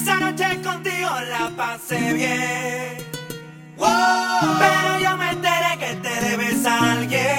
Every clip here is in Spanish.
Esa noche contigo la pasé bien. Pero yo me enteré que te debes a alguien.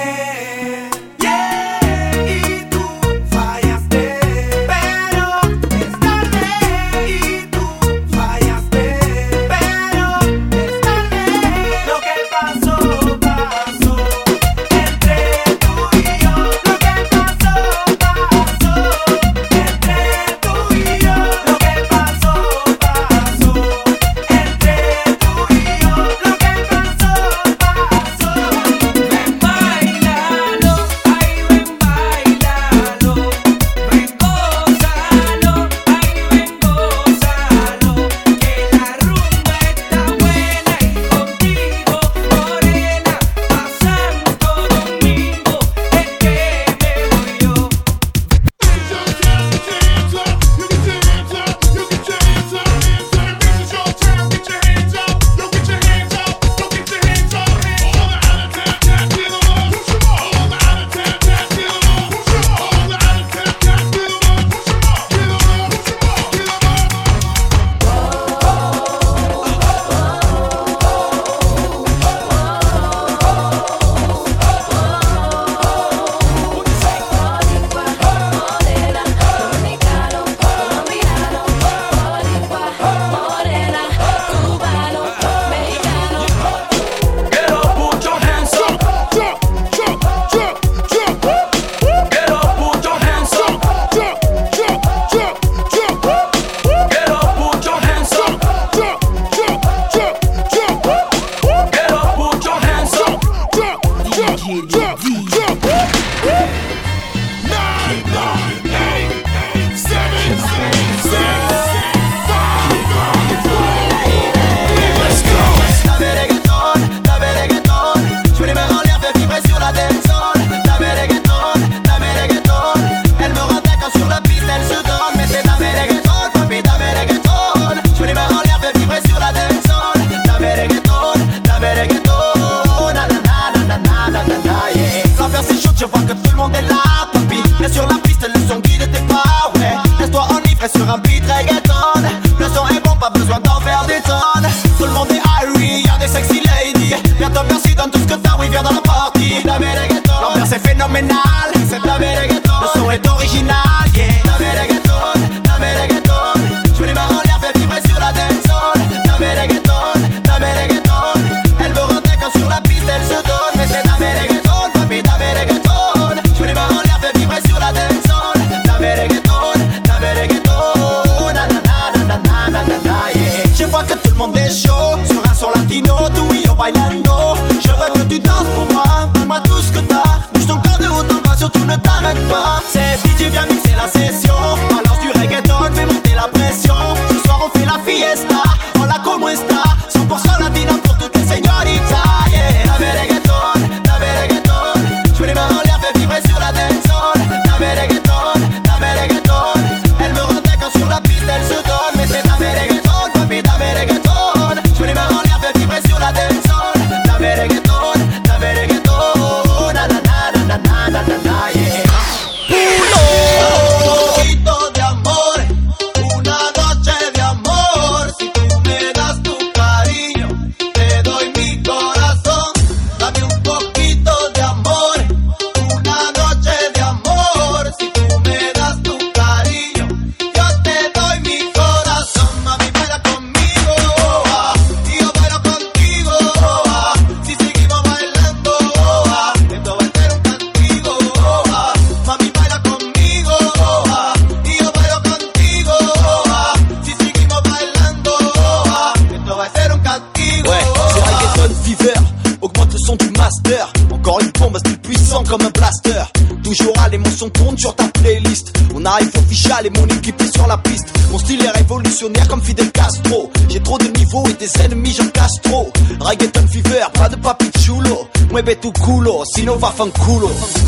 发放骷髅。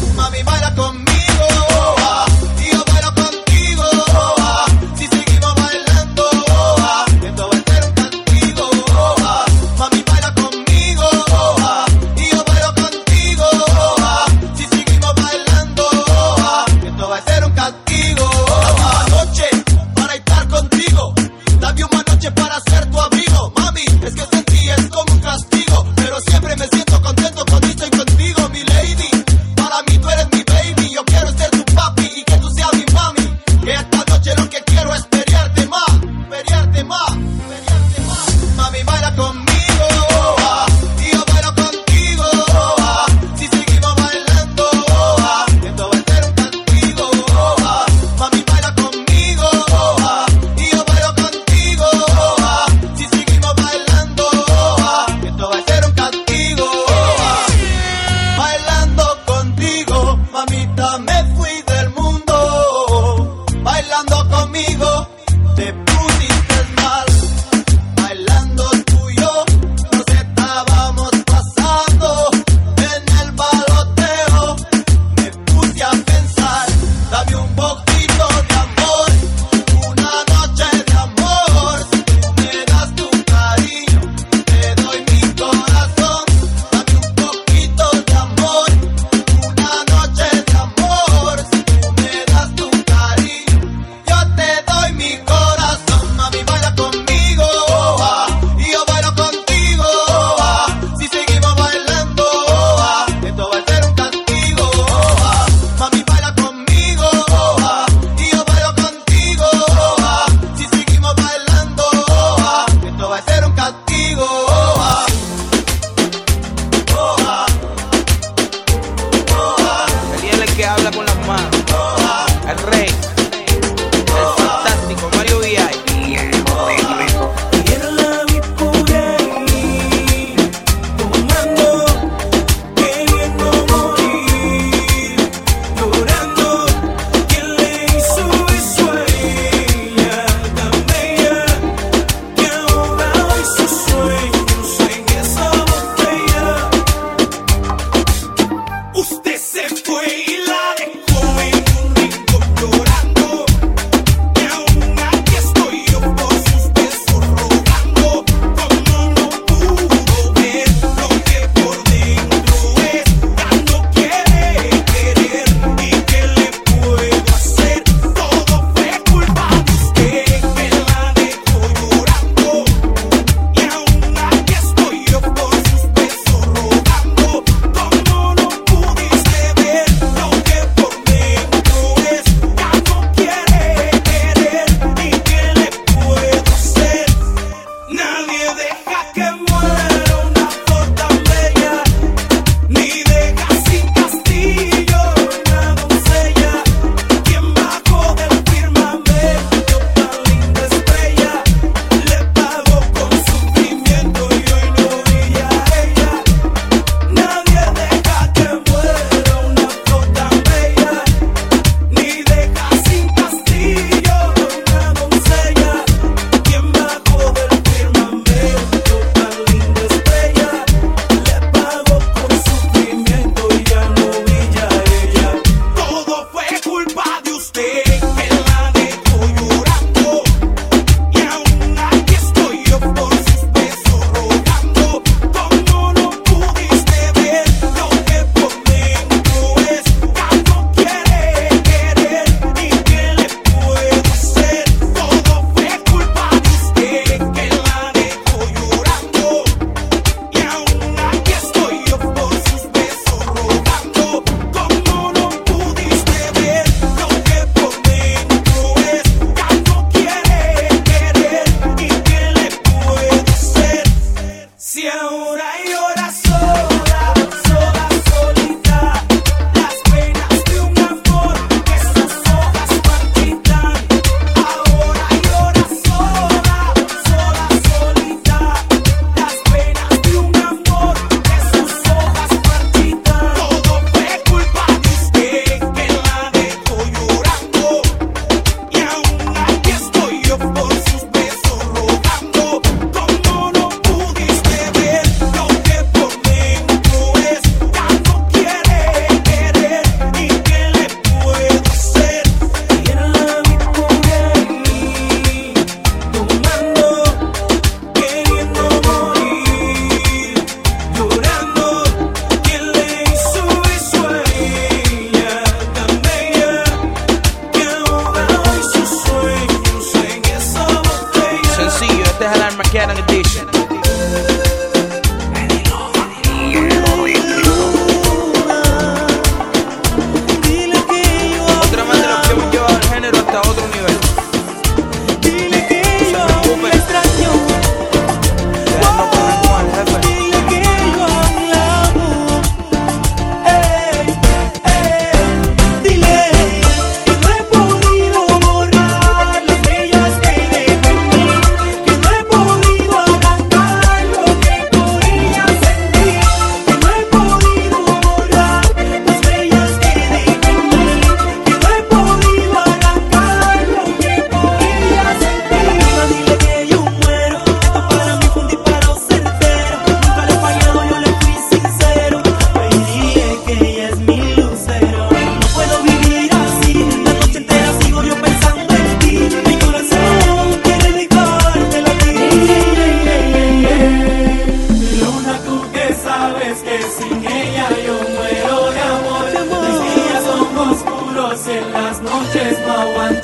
en las noches no aguanto.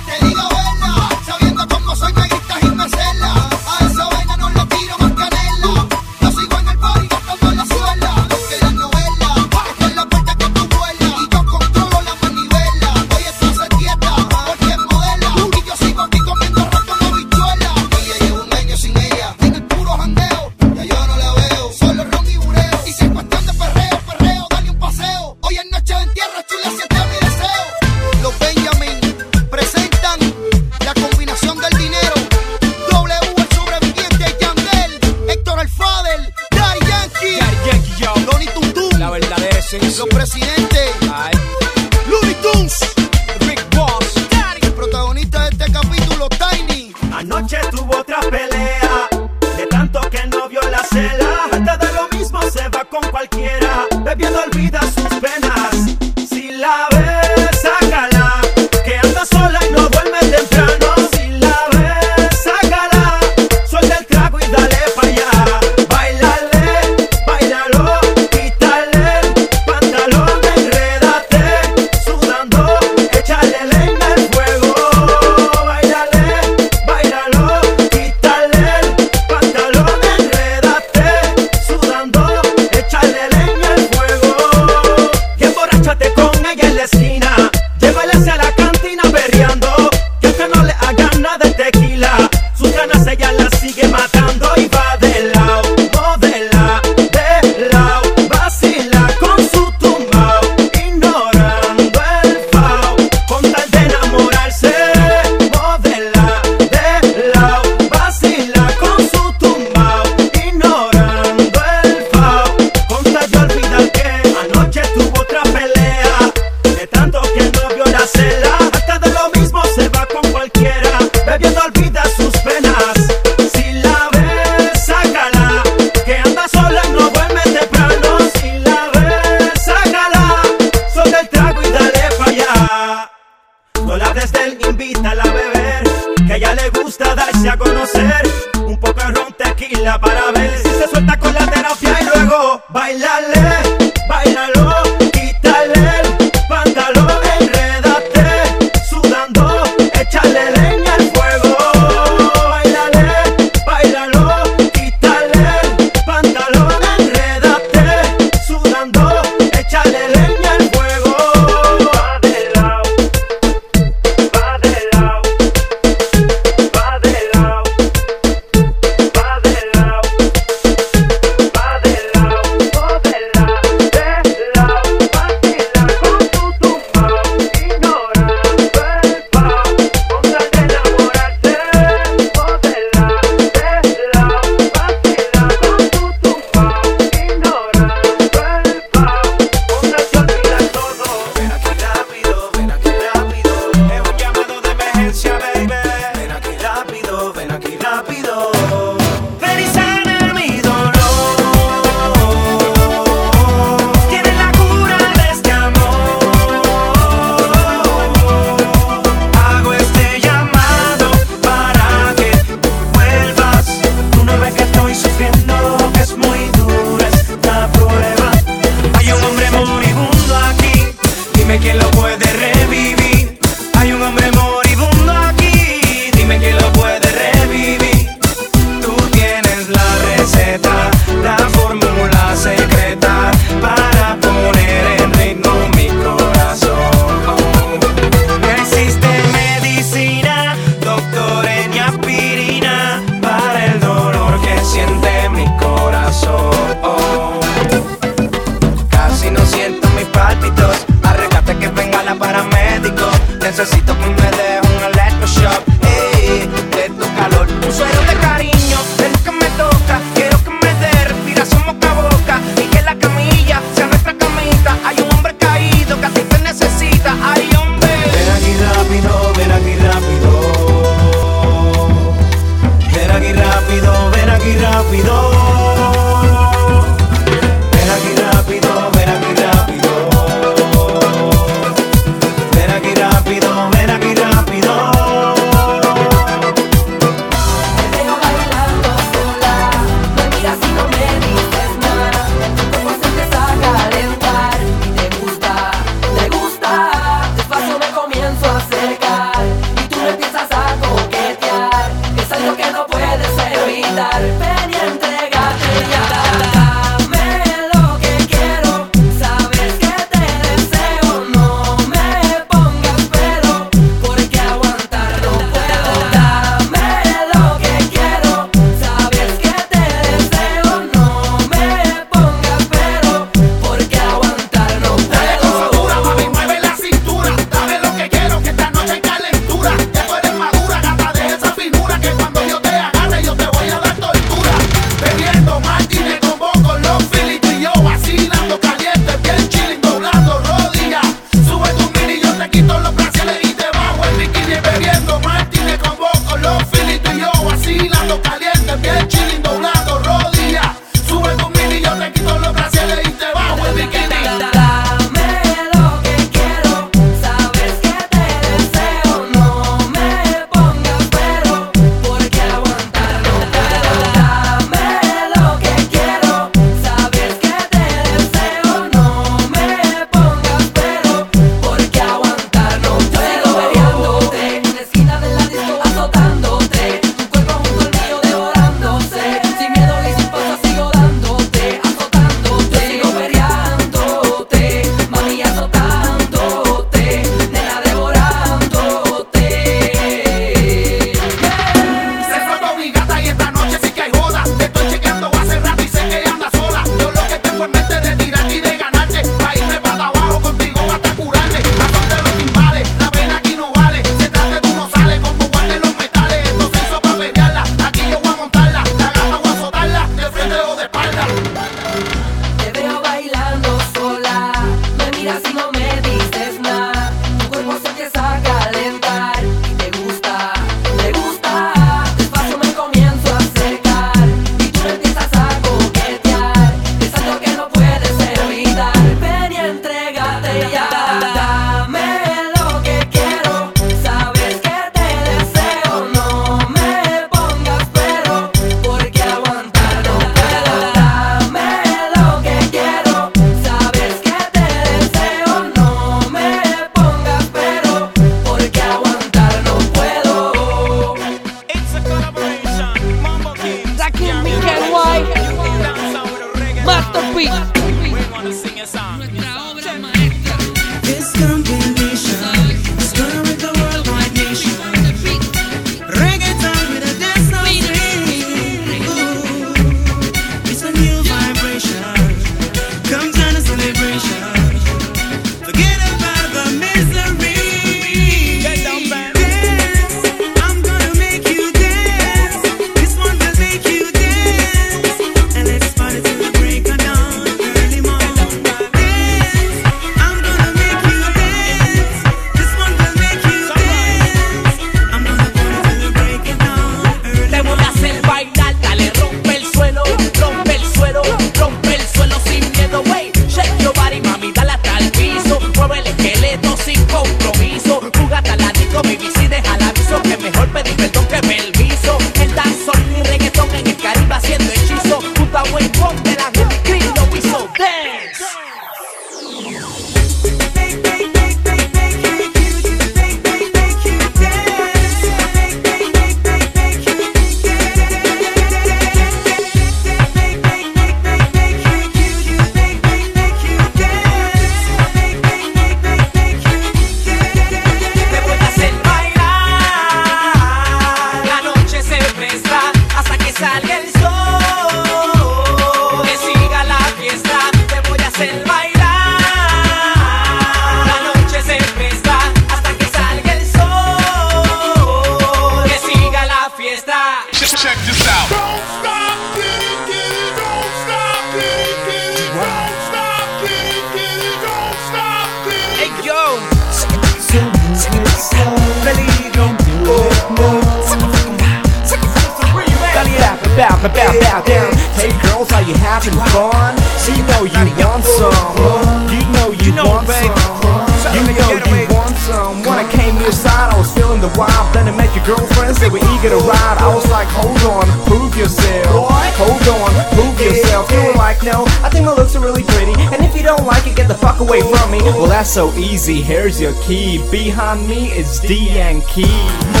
easy, here's your key. Behind me is D and Key.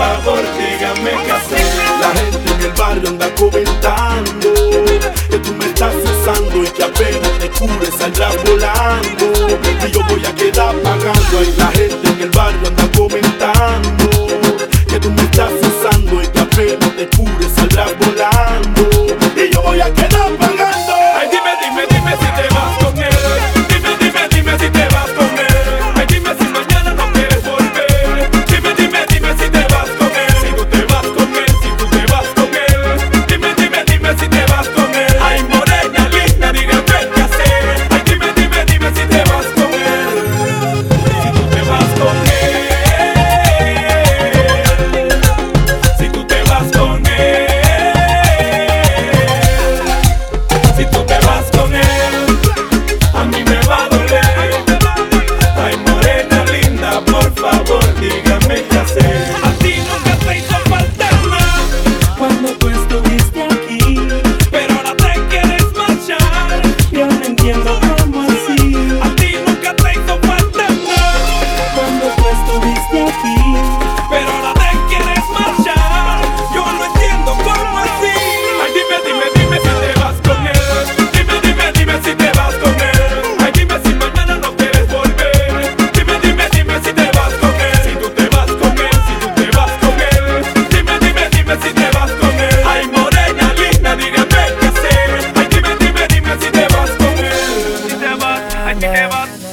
favor, díganme qué hacer. La gente en el barrio anda ば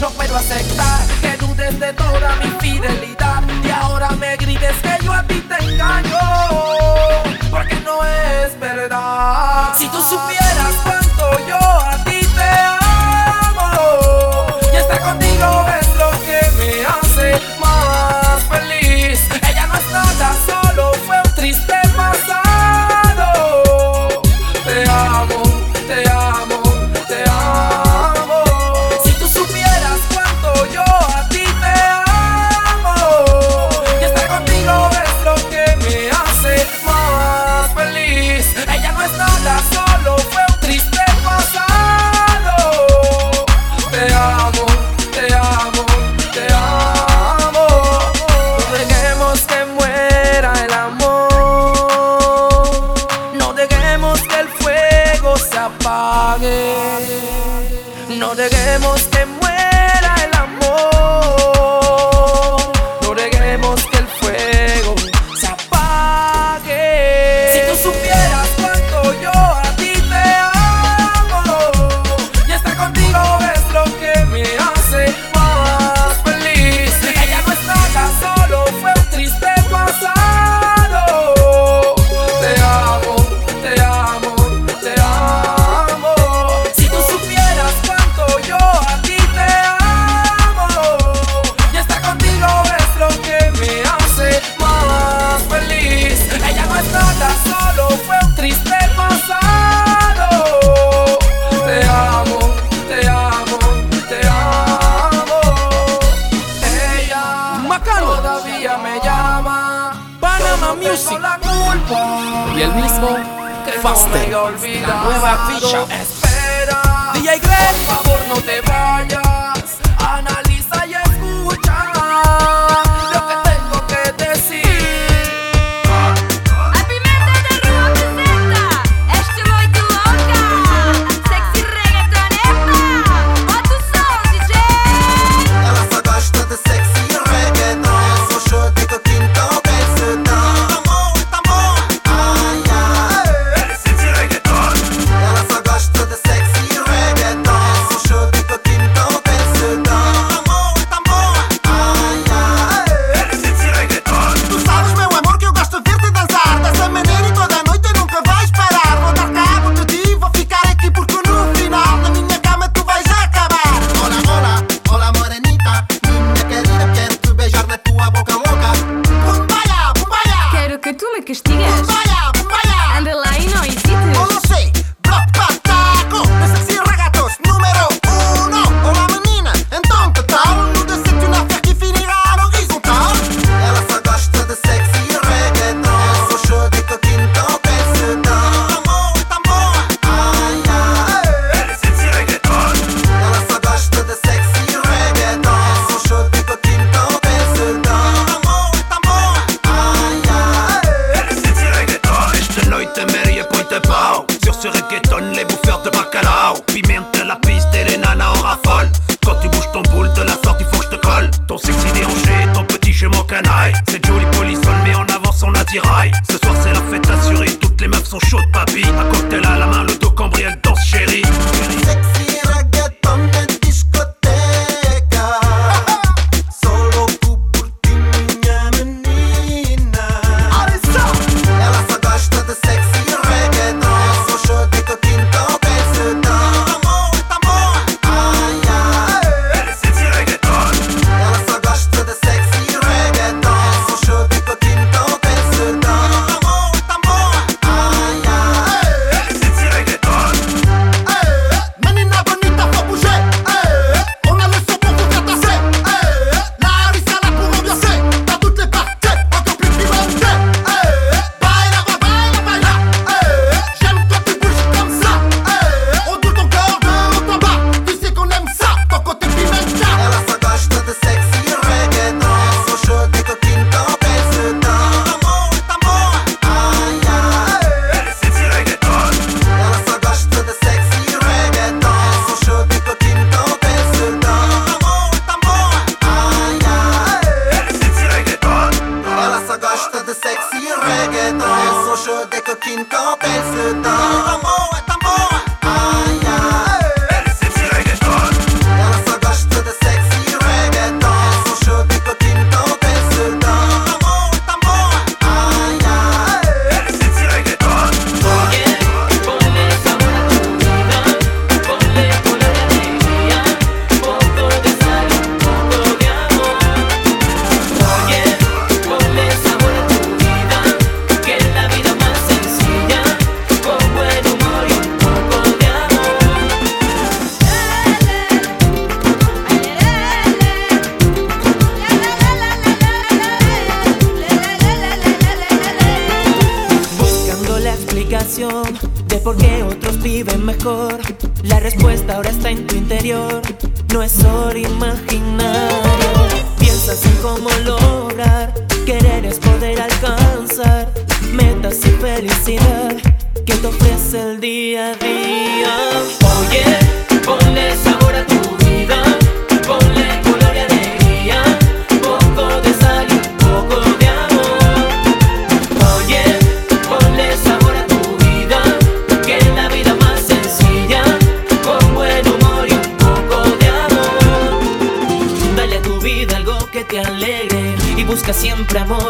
No puedo aceptar que dudes de toda mi fidelidad y ahora me grites que yo a ti te engaño, porque no es verdad. Si tú supieras cuánto yo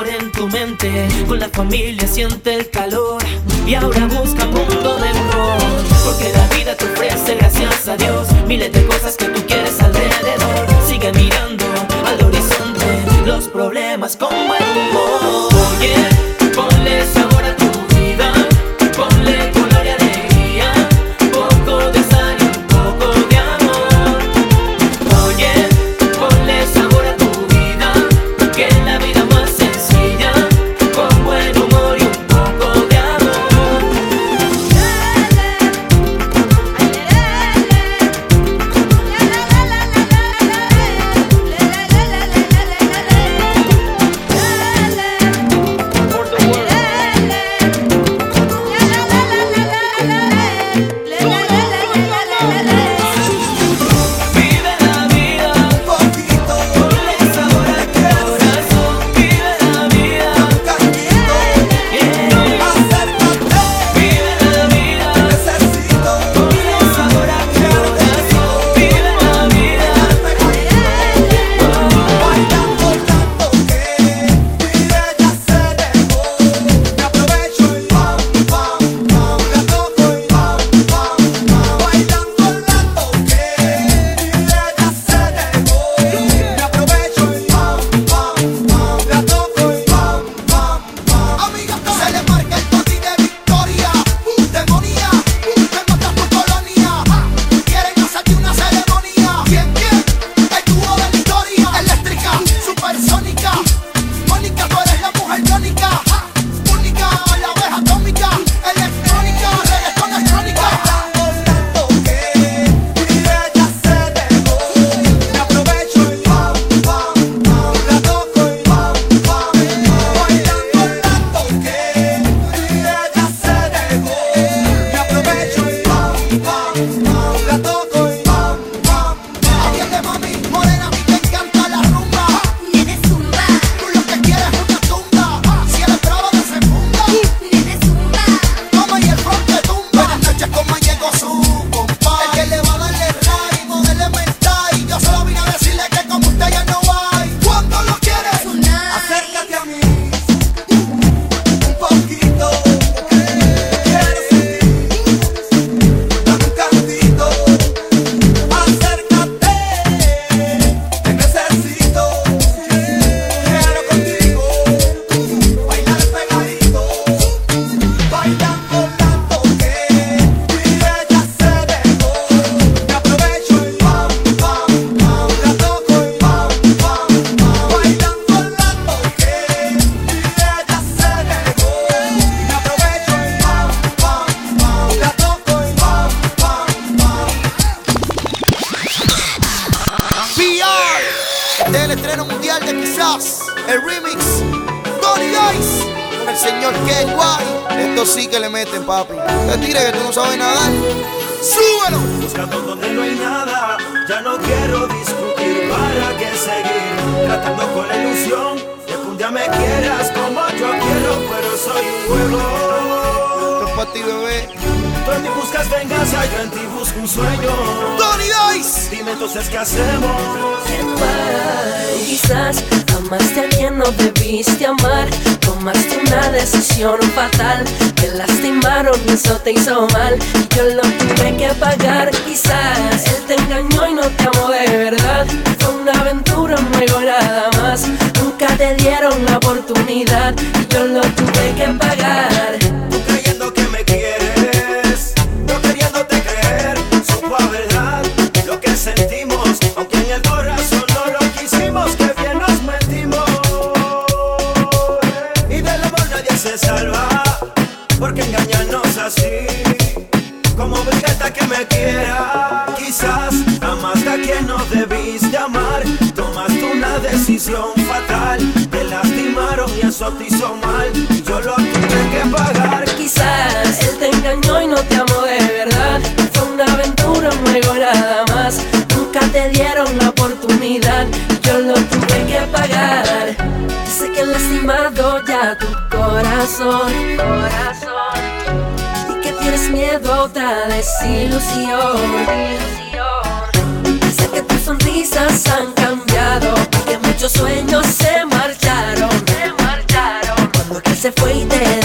en tu mente. Con la familia siente el calor y ahora busca punto de error. Porque la vida te ofrece, gracias a Dios, miles de cosas que tú quieres alrededor. Sigue mirando al horizonte los problemas con buen humor. Amaste a quien no debiste amar. Tomaste una decisión fatal. Te lastimaron y eso te hizo mal. Y yo lo tuve que pagar. Quizás él te engañó y no te amó de verdad. Fue una aventura, luego nada más. Nunca te dieron la oportunidad. Y yo lo tuve que pagar. Tú creyendo que me quieres. Yo queriéndote creer. Supo haber así, como brigata que me quiera. Quizás amaste a quien no debiste amar, tomaste una decisión fatal. Te lastimaron y eso te hizo mal, yo lo tuve que pagar. Quizás él te engañó y no te amó de verdad. Fue una aventura, un juego nada más. Nunca te dieron la oportunidad, yo lo tuve que pagar. Sé que lastimado ya tu corazón, corazón. Tienes miedo a otra desilusión. Sé que tus sonrisas han cambiado. y Que muchos sueños se marcharon. Se marcharon. Cuando aquel se fue y te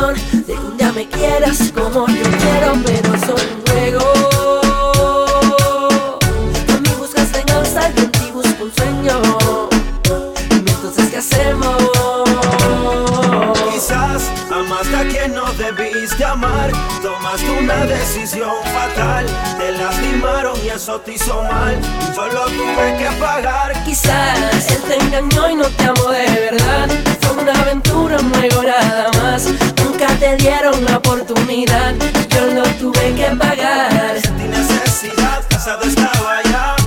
ilusión de que un día me quieras como yo quiero, pero soy un juego. Tú en mí buscas venganza, yo en ti busco un sueño. Dime entonces qué hacemos. Quizás amaste a quien no debiste amar. Tomaste una decisión fatal. Te lastimaron y eso te hizo mal. Y yo lo tuve que pagar. Quizás él te engañó y no te amó de verdad. Fue una aventura, un juego nada más. Nunca te dieron la oportunidad. Yo lo tuve que pagar. Sentí necesidad, casado estaba ya.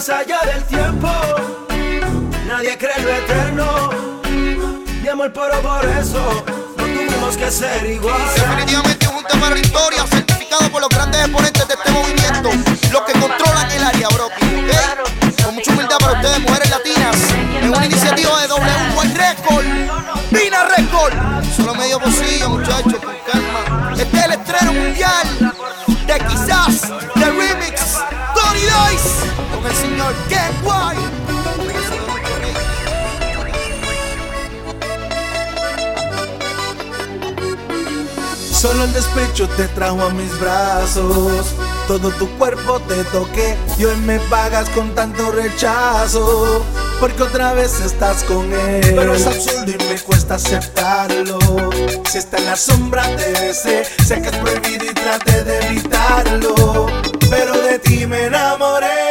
Más allá del tiempo. Nadie cree lo eterno. Mi amor, pero por eso no tuvimos que ser igual. Definitivamente un tema de historia certificado por los grandes exponentes de este movimiento, los que controlan el área, bro. Con mucha humildad para ustedes, mujeres latinas, en una iniciativa de W Record, Vina Record. Solo medio pocillo, muchachos, con calma. Este es el estreno mundial de quizás, de remix, Tony Dice, con el señor Ken White. Solo el despecho te trajo a mis brazos. Todo tu cuerpo te toqué y hoy me pagas con tanto rechazo. Porque otra vez estás con él. Pero es absurdo y me cuesta aceptarlo. Si está en la sombra te besé. Sé que es prohibido y traté de evitarlo. Pero de ti me enamoré.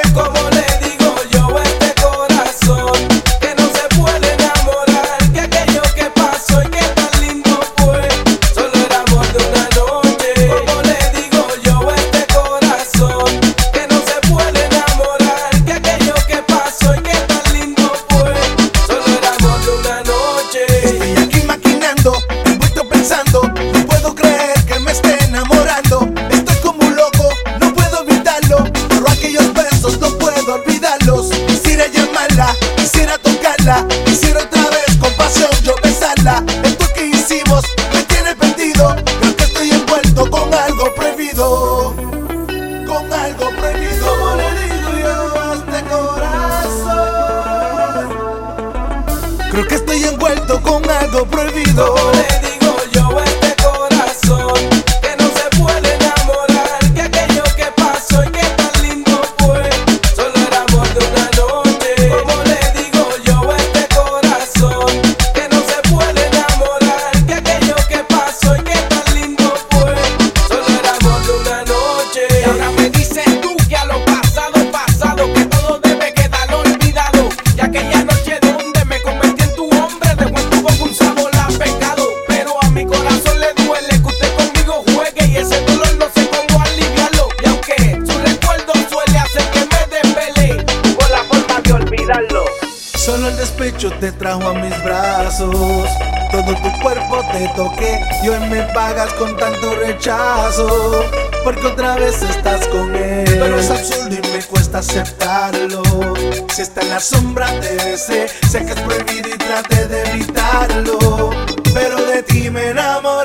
De ti me enamoré.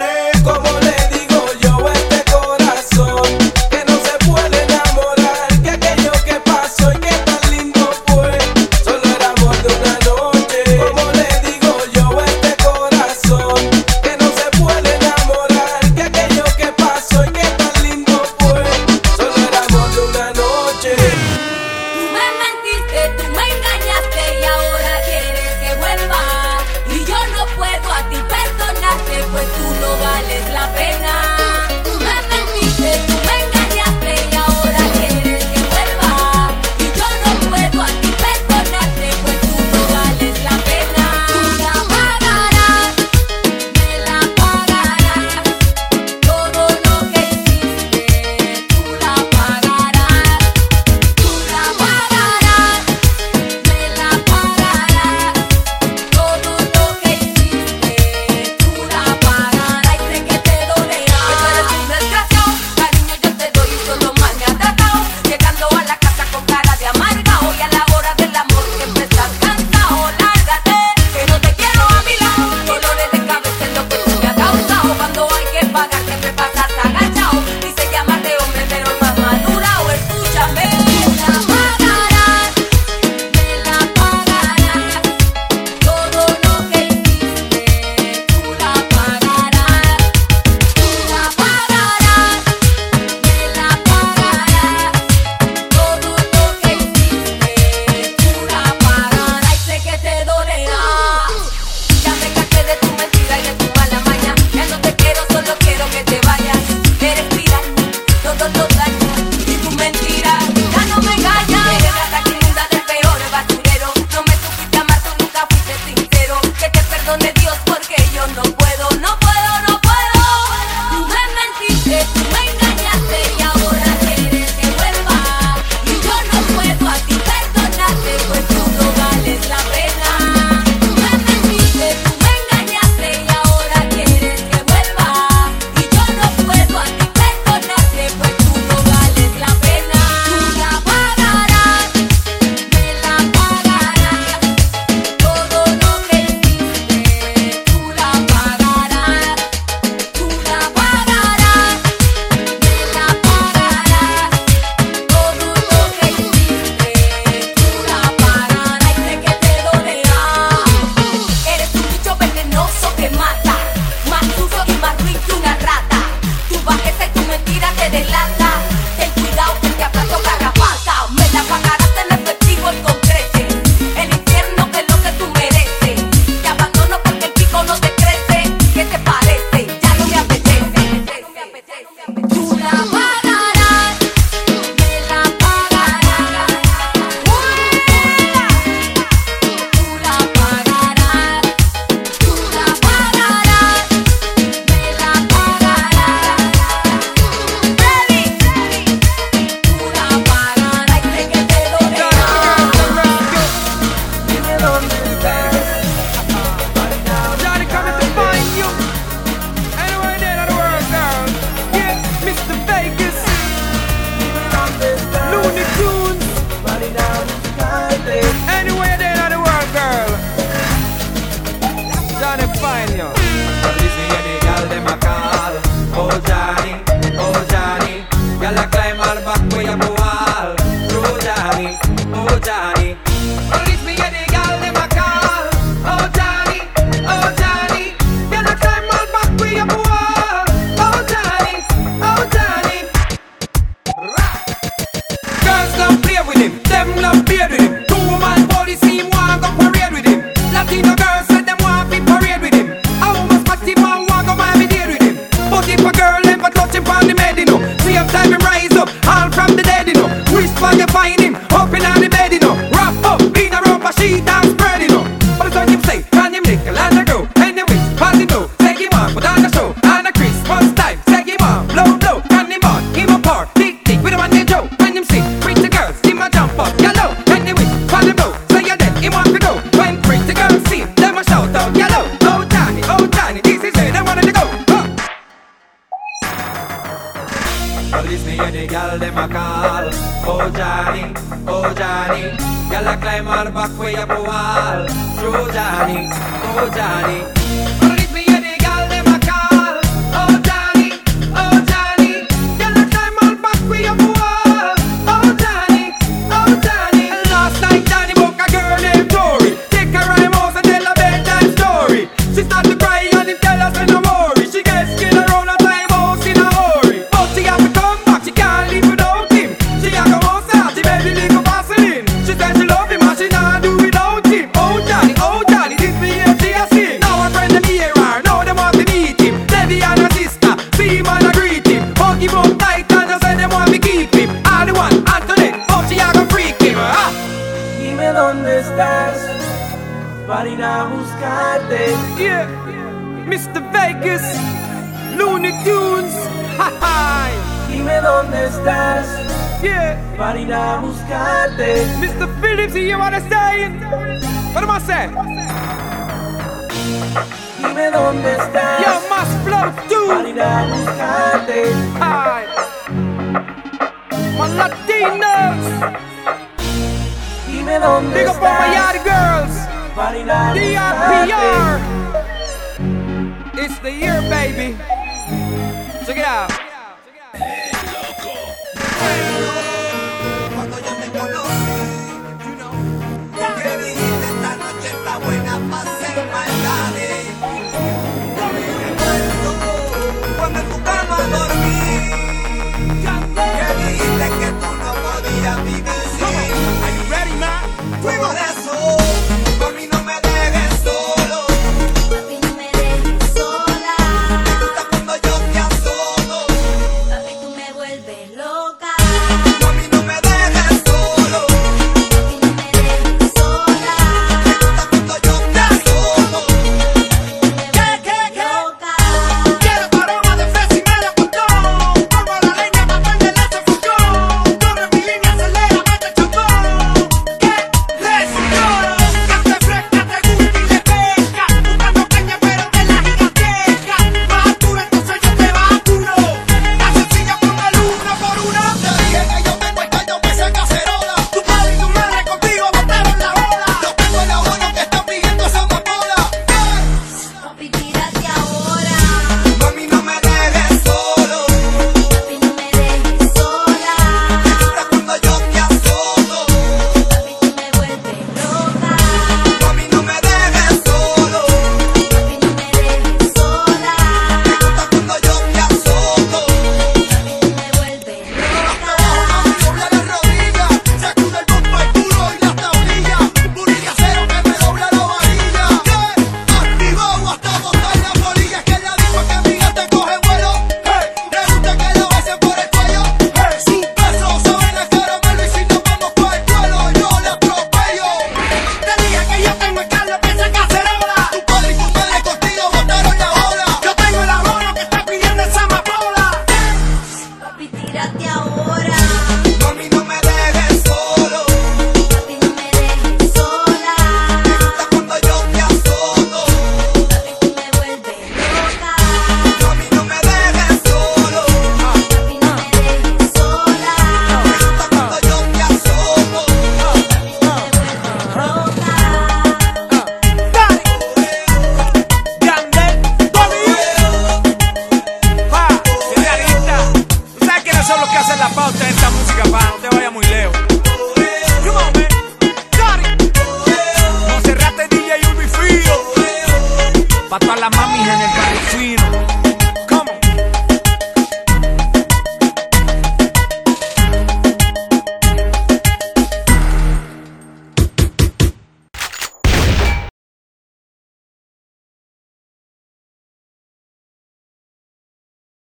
Yeah. para ir a buscarte. Yeah, Mr. Vegas, Looney Tunes, Dime dónde estás. Yeah. Para ir a buscarte. Mr. Phillips, you wanna say? What am I? Dime dónde estás. Yo, más flow, dude. Para ir a buscarte. Ay. My Latinos. Dime dónde Digo estás. Digo por Mayar Girls. DRPR. It's the year, baby. Check it out.